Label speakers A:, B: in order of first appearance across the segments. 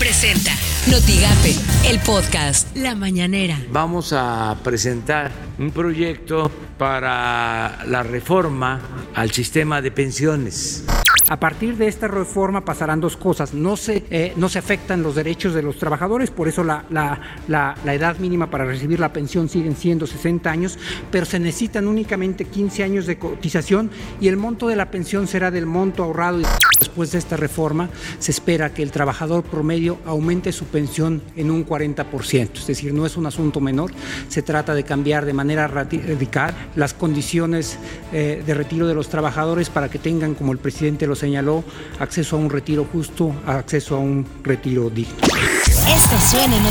A: Presenta Notigape, el podcast La Mañanera.
B: Vamos a presentar un proyecto para la reforma al sistema de pensiones.
C: A partir de esta reforma pasarán dos cosas. No se, eh, no se afectan los derechos de los trabajadores, por eso la, la, la, la, edad mínima para recibir la pensión siguen siendo 60 años, pero se necesitan únicamente 15 años de cotización y el monto de la pensión será del monto ahorrado. Después de esta reforma se espera que el trabajador promedio aumente su pensión en un 40%, es decir, no es un asunto menor, se trata de cambiar de manera radical las condiciones eh, de retiro de los trabajadores para que tengan, como el presidente lo señaló, acceso a un retiro justo, acceso a un retiro digno.
A: Esto suena en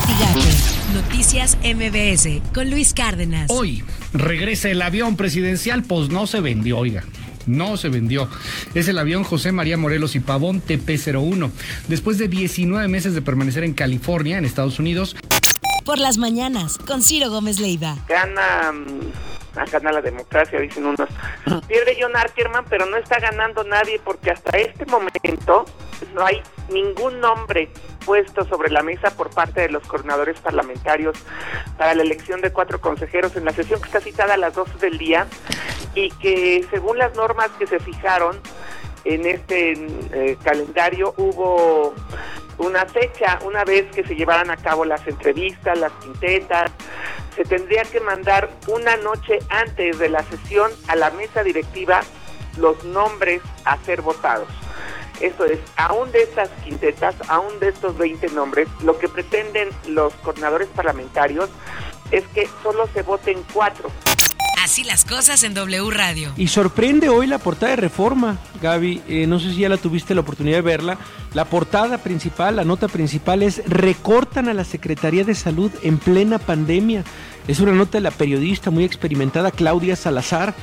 A: Noticias MBS con Luis Cárdenas.
D: Hoy regresa el avión presidencial, pues no se vendió, oiga no se vendió. Es el avión José María Morelos y Pavón TP-01. Después de 19 meses de permanecer en California, en Estados Unidos.
A: Por las mañanas, con Ciro Gómez Leiva.
E: Gana gana la democracia, dicen unos. Pierde John Ackerman, pero no está ganando nadie porque hasta este momento no hay ningún nombre puesto sobre la mesa por parte de los coordinadores parlamentarios para la elección de cuatro consejeros en la sesión que está citada a las 12 del día y que según las normas que se fijaron en este eh, calendario hubo una fecha, una vez que se llevaran a cabo las entrevistas, las quintetas, se tendría que mandar una noche antes de la sesión a la mesa directiva los nombres a ser votados. Esto es, aún de estas quintetas, aún de estos 20 nombres, lo que pretenden los coordinadores parlamentarios es que solo se voten cuatro.
A: Así las cosas en W Radio.
F: Y sorprende hoy la portada de Reforma, Gaby. Eh, no sé si ya la tuviste la oportunidad de verla. La portada principal, la nota principal es recortan a la Secretaría de Salud en plena pandemia. Es una nota de la periodista muy experimentada Claudia Salazar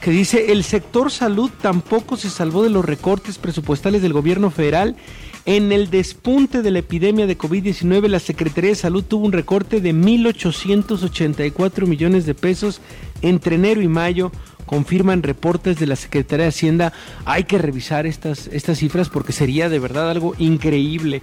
F: que dice el sector salud tampoco se salvó de los recortes presupuestales del gobierno federal. En el despunte de la epidemia de COVID-19, la Secretaría de Salud tuvo un recorte de 1.884 millones de pesos entre enero y mayo. Confirman reportes de la Secretaría de Hacienda. Hay que revisar estas, estas cifras porque sería de verdad algo increíble.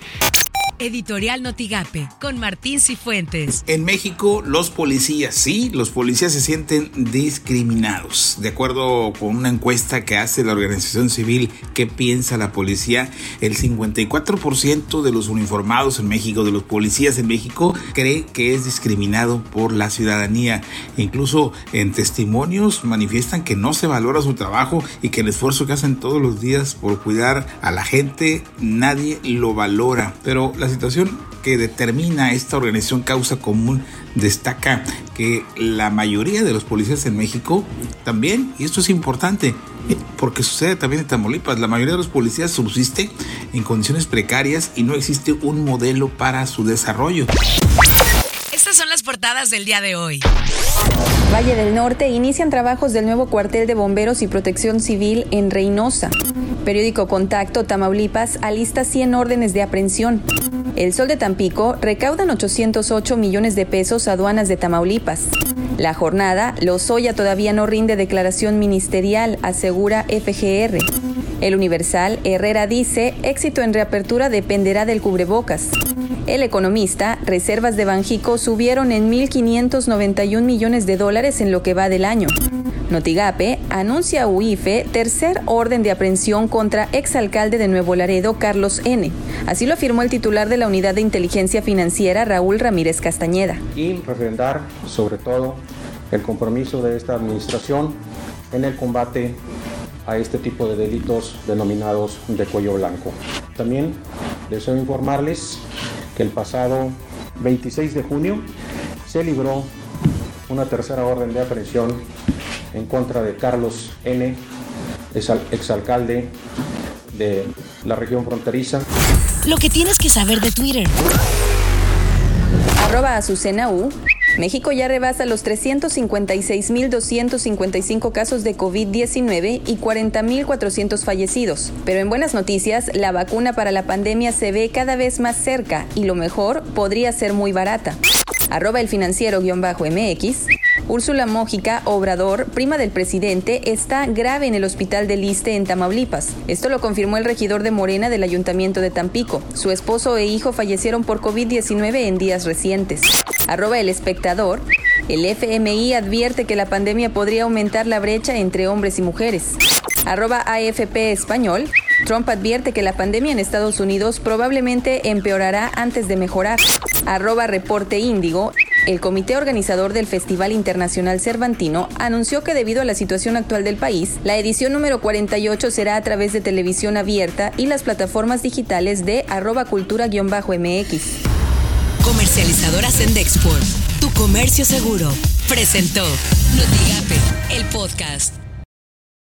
A: Editorial Notigape, con Martín Cifuentes.
G: En México, los policías, sí, los policías se sienten discriminados. De acuerdo con una encuesta que hace la organización civil ¿Qué piensa la policía? El 54% de los uniformados en México, de los policías en México, cree que es discriminado por la ciudadanía. Incluso en testimonios manifiestan que no se valora su trabajo y que el esfuerzo que hacen todos los días por cuidar a la gente, nadie lo valora. Pero la situación que determina esta organización Causa Común destaca que la mayoría de los policías en México también, y esto es importante, porque sucede también en Tamaulipas, la mayoría de los policías subsiste en condiciones precarias y no existe un modelo para su desarrollo.
A: Estas son las portadas del día de hoy.
H: Valle del Norte inician trabajos del nuevo cuartel de bomberos y protección civil en Reynosa. Periódico Contacto Tamaulipas alista 100 órdenes de aprehensión. El Sol de Tampico recaudan 808 millones de pesos aduanas de Tamaulipas. La jornada, Lozoya todavía no rinde declaración ministerial, asegura FGR. El Universal, Herrera dice, éxito en reapertura dependerá del cubrebocas. El economista, reservas de Banjico subieron en 1.591 millones de dólares en lo que va del año. Notigape anuncia a UIFE tercer orden de aprehensión contra exalcalde de Nuevo Laredo, Carlos N. Así lo afirmó el titular de la Unidad de Inteligencia Financiera, Raúl Ramírez Castañeda.
I: Y refrendar, sobre todo, el compromiso de esta administración en el combate a este tipo de delitos denominados de cuello blanco. También deseo informarles que el pasado 26 de junio se libró una tercera orden de aprehensión en contra de Carlos N., exalcalde de la región fronteriza.
A: Lo que tienes que saber de Twitter.
H: Arroba Azucena U. México ya rebasa los 356.255 casos de COVID-19 y 40.400 fallecidos. Pero en buenas noticias, la vacuna para la pandemia se ve cada vez más cerca y lo mejor podría ser muy barata. Arroba el financiero-mx. Úrsula Mójica Obrador, prima del presidente, está grave en el hospital de Liste en Tamaulipas. Esto lo confirmó el regidor de Morena del Ayuntamiento de Tampico. Su esposo e hijo fallecieron por COVID-19 en días recientes. Arroba el espectador. El FMI advierte que la pandemia podría aumentar la brecha entre hombres y mujeres. Arroba AFP Español. Trump advierte que la pandemia en Estados Unidos probablemente empeorará antes de mejorar. Arroba Reporte Índigo. El comité organizador del Festival Internacional Cervantino anunció que debido a la situación actual del país, la edición número 48 será a través de televisión abierta y las plataformas digitales de arroba cultura-mx.
A: Comercializadora Sendexport, tu comercio seguro, presentó Notigape, el podcast.